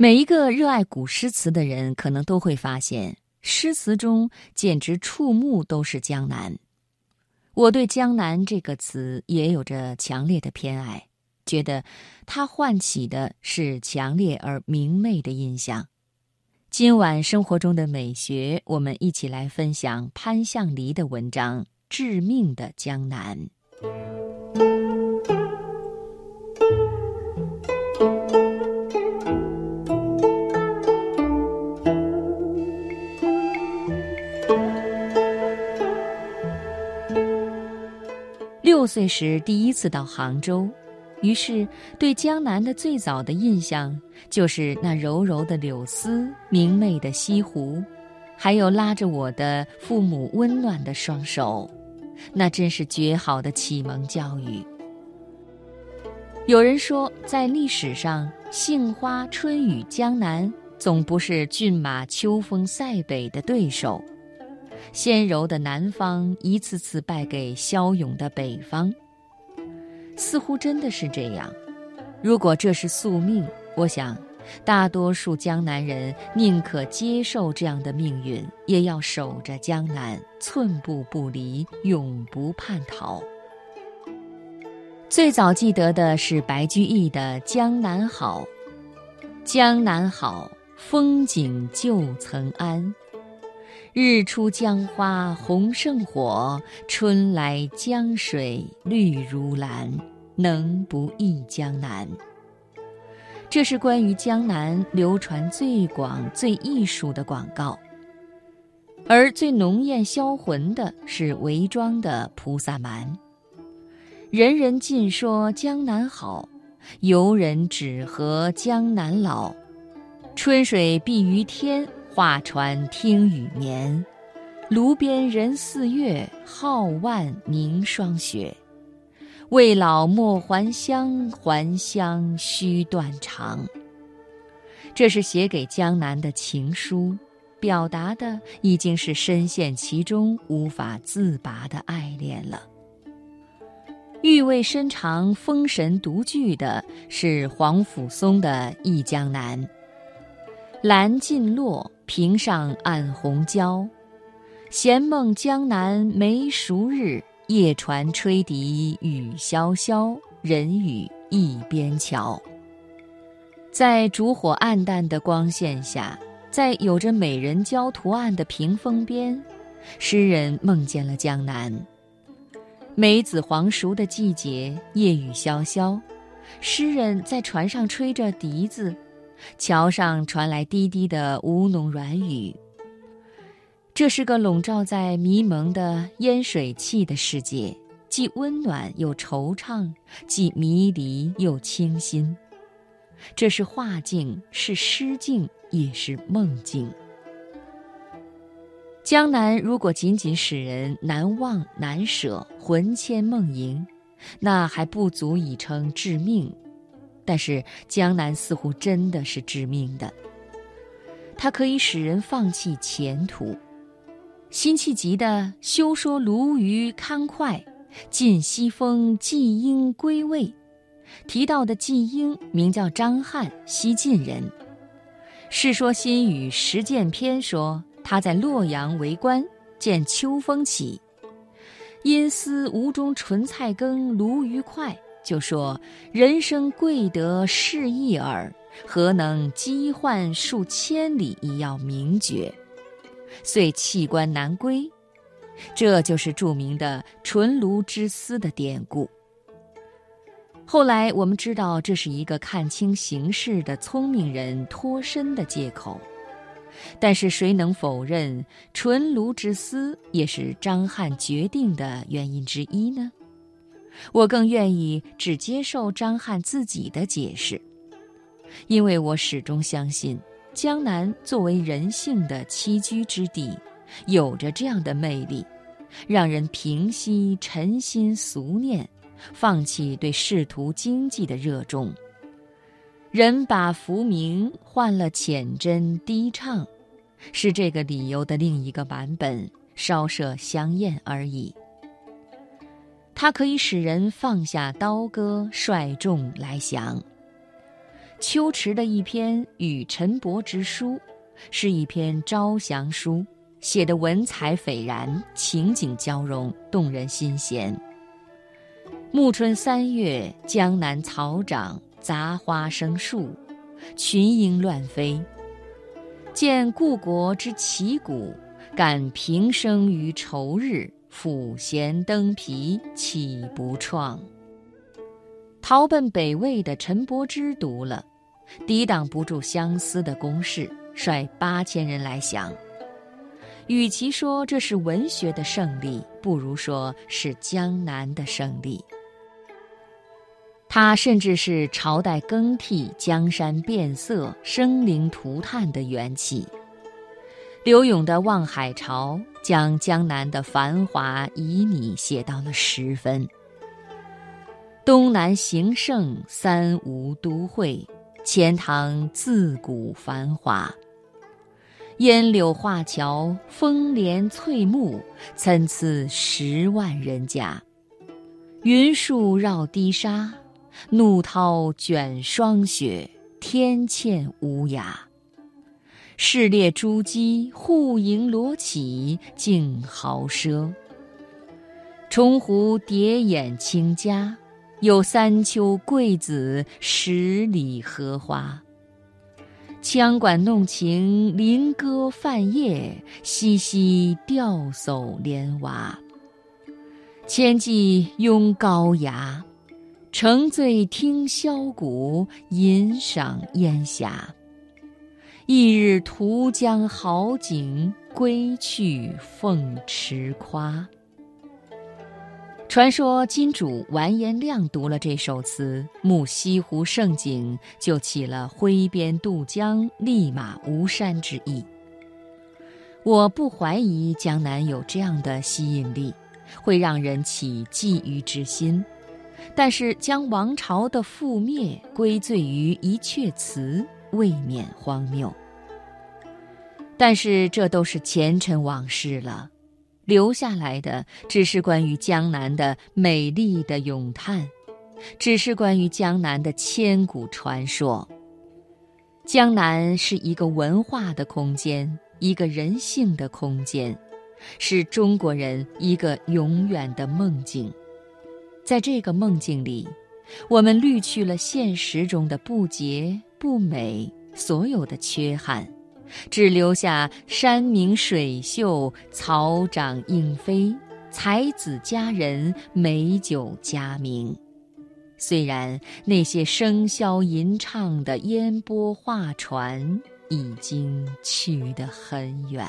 每一个热爱古诗词的人，可能都会发现，诗词中简直触目都是江南。我对“江南”这个词也有着强烈的偏爱，觉得它唤起的是强烈而明媚的印象。今晚生活中的美学，我们一起来分享潘向黎的文章《致命的江南》。岁时第一次到杭州，于是对江南的最早的印象就是那柔柔的柳丝、明媚的西湖，还有拉着我的父母温暖的双手，那真是绝好的启蒙教育。有人说，在历史上，杏花春雨江南总不是骏马秋风塞北的对手。纤柔的南方一次次败给骁勇的北方，似乎真的是这样。如果这是宿命，我想，大多数江南人宁可接受这样的命运，也要守着江南，寸步不离，永不叛逃。最早记得的是白居易的《江南好》：“江南好，风景旧曾谙。”日出江花红胜火，春来江水绿如蓝，能不忆江南？这是关于江南流传最广、最艺术的广告。而最浓艳销魂的是韦庄的《菩萨蛮》。人人尽说江南好，游人只合江南老。春水碧于天。画船听雨眠，炉边人似月，皓腕凝霜雪。未老莫还乡，还乡须断肠。这是写给江南的情书，表达的已经是深陷其中无法自拔的爱恋了。意味深长、封神独具的是黄甫松的《忆江南》。兰尽落，平上暗红娇。闲梦江南梅熟日，夜船吹笛雨潇潇。人语一边桥。在烛火暗淡的光线下，在有着美人蕉图案的屏风边，诗人梦见了江南。梅子黄熟的季节，夜雨潇潇，诗人在船上吹着笛子。桥上传来低低的吴侬软语。这是个笼罩在迷蒙的烟水气的世界，既温暖又惆怅，既迷离又清新。这是画境，是诗境，也是梦境。江南如果仅仅使人难忘难舍、魂牵梦萦，那还不足以称致命。但是江南似乎真的是致命的，它可以使人放弃前途。辛弃疾的“休说鲈鱼堪脍，尽西风季鹰归未”，提到的季鹰名叫张翰，西晋人。《世说新语·实践篇》说他在洛阳为官，见秋风起，因思吴中纯菜羹鲈鱼脍。就说：“人生贵得适意耳，何能积患数千里？亦要名绝，遂弃官南归。”这就是著名的“纯卢之思”的典故。后来我们知道，这是一个看清形势的聪明人脱身的借口。但是谁能否认“纯卢之思”也是张翰决定的原因之一呢？我更愿意只接受张翰自己的解释，因为我始终相信，江南作为人性的栖居之地，有着这样的魅力，让人平息尘心俗念，放弃对仕途经济的热衷。人把浮名换了浅真低唱，是这个理由的另一个版本，稍涉香艳而已。它可以使人放下刀割，率众来降。秋池的一篇与陈伯之书，是一篇招降书，写的文采斐然，情景交融，动人心弦。暮春三月，江南草长，杂花生树，群莺乱飞。见故国之旗鼓，感平生于愁日，抚弦登皮，岂不怆？逃奔北魏的陈伯之读了，抵挡不住相思的攻势，率八千人来降。与其说这是文学的胜利，不如说是江南的胜利。它甚至是朝代更替、江山变色、生灵涂炭的缘起。柳永的《望海潮》将江南的繁华旖旎写到了十分。东南形胜，三吴都会，钱塘自古繁华。烟柳画桥，风帘翠幕，参差十万人家。云树绕堤沙。怒涛卷霜雪，天堑无涯。市列珠玑，户盈罗绮，竞豪奢。重湖叠眼清嘉，有三秋桂子，十里荷花。羌管弄晴，菱歌泛夜，嬉嬉钓叟莲娃。千骑拥高牙。乘醉听箫鼓，吟赏烟霞。一日图江好景，归去凤池夸。传说金主完颜亮读了这首词，慕西湖胜景，就起了挥鞭渡江、立马吴山之意。我不怀疑江南有这样的吸引力，会让人起觊觎之心。但是将王朝的覆灭归罪于一阙词，未免荒谬。但是这都是前尘往事了，留下来的只是关于江南的美丽的咏叹，只是关于江南的千古传说。江南是一个文化的空间，一个人性的空间，是中国人一个永远的梦境。在这个梦境里，我们滤去了现实中的不洁、不美，所有的缺憾，只留下山明水秀、草长莺飞、才子佳人、美酒佳茗。虽然那些笙箫吟唱的烟波画船已经去得很远。